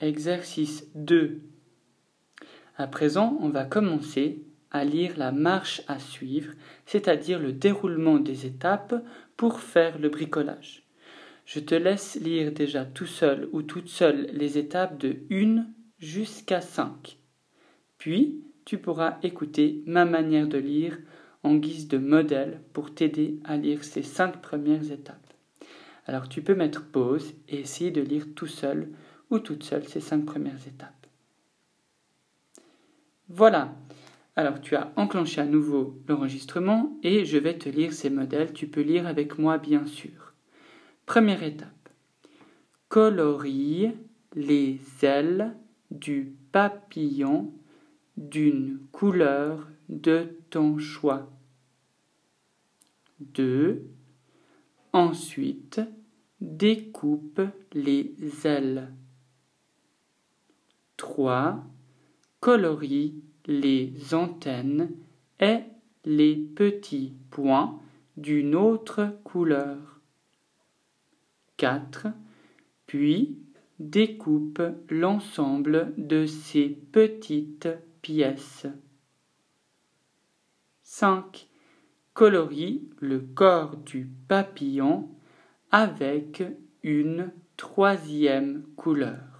Exercice 2. À présent, on va commencer à lire la marche à suivre, c'est-à-dire le déroulement des étapes pour faire le bricolage. Je te laisse lire déjà tout seul ou toute seule les étapes de 1 jusqu'à 5. Puis, tu pourras écouter ma manière de lire en guise de modèle pour t'aider à lire ces 5 premières étapes. Alors tu peux mettre pause et essayer de lire tout seul ou toute seule ces cinq premières étapes. Voilà. Alors tu as enclenché à nouveau l'enregistrement et je vais te lire ces modèles. Tu peux lire avec moi bien sûr. Première étape. Colorie les ailes du papillon d'une couleur de ton choix. 2. Ensuite, découpe les ailes. 3. Colorie les antennes et les petits points d'une autre couleur. 4. Puis découpe l'ensemble de ces petites pièces. 5. Colorie le corps du papillon avec une troisième couleur.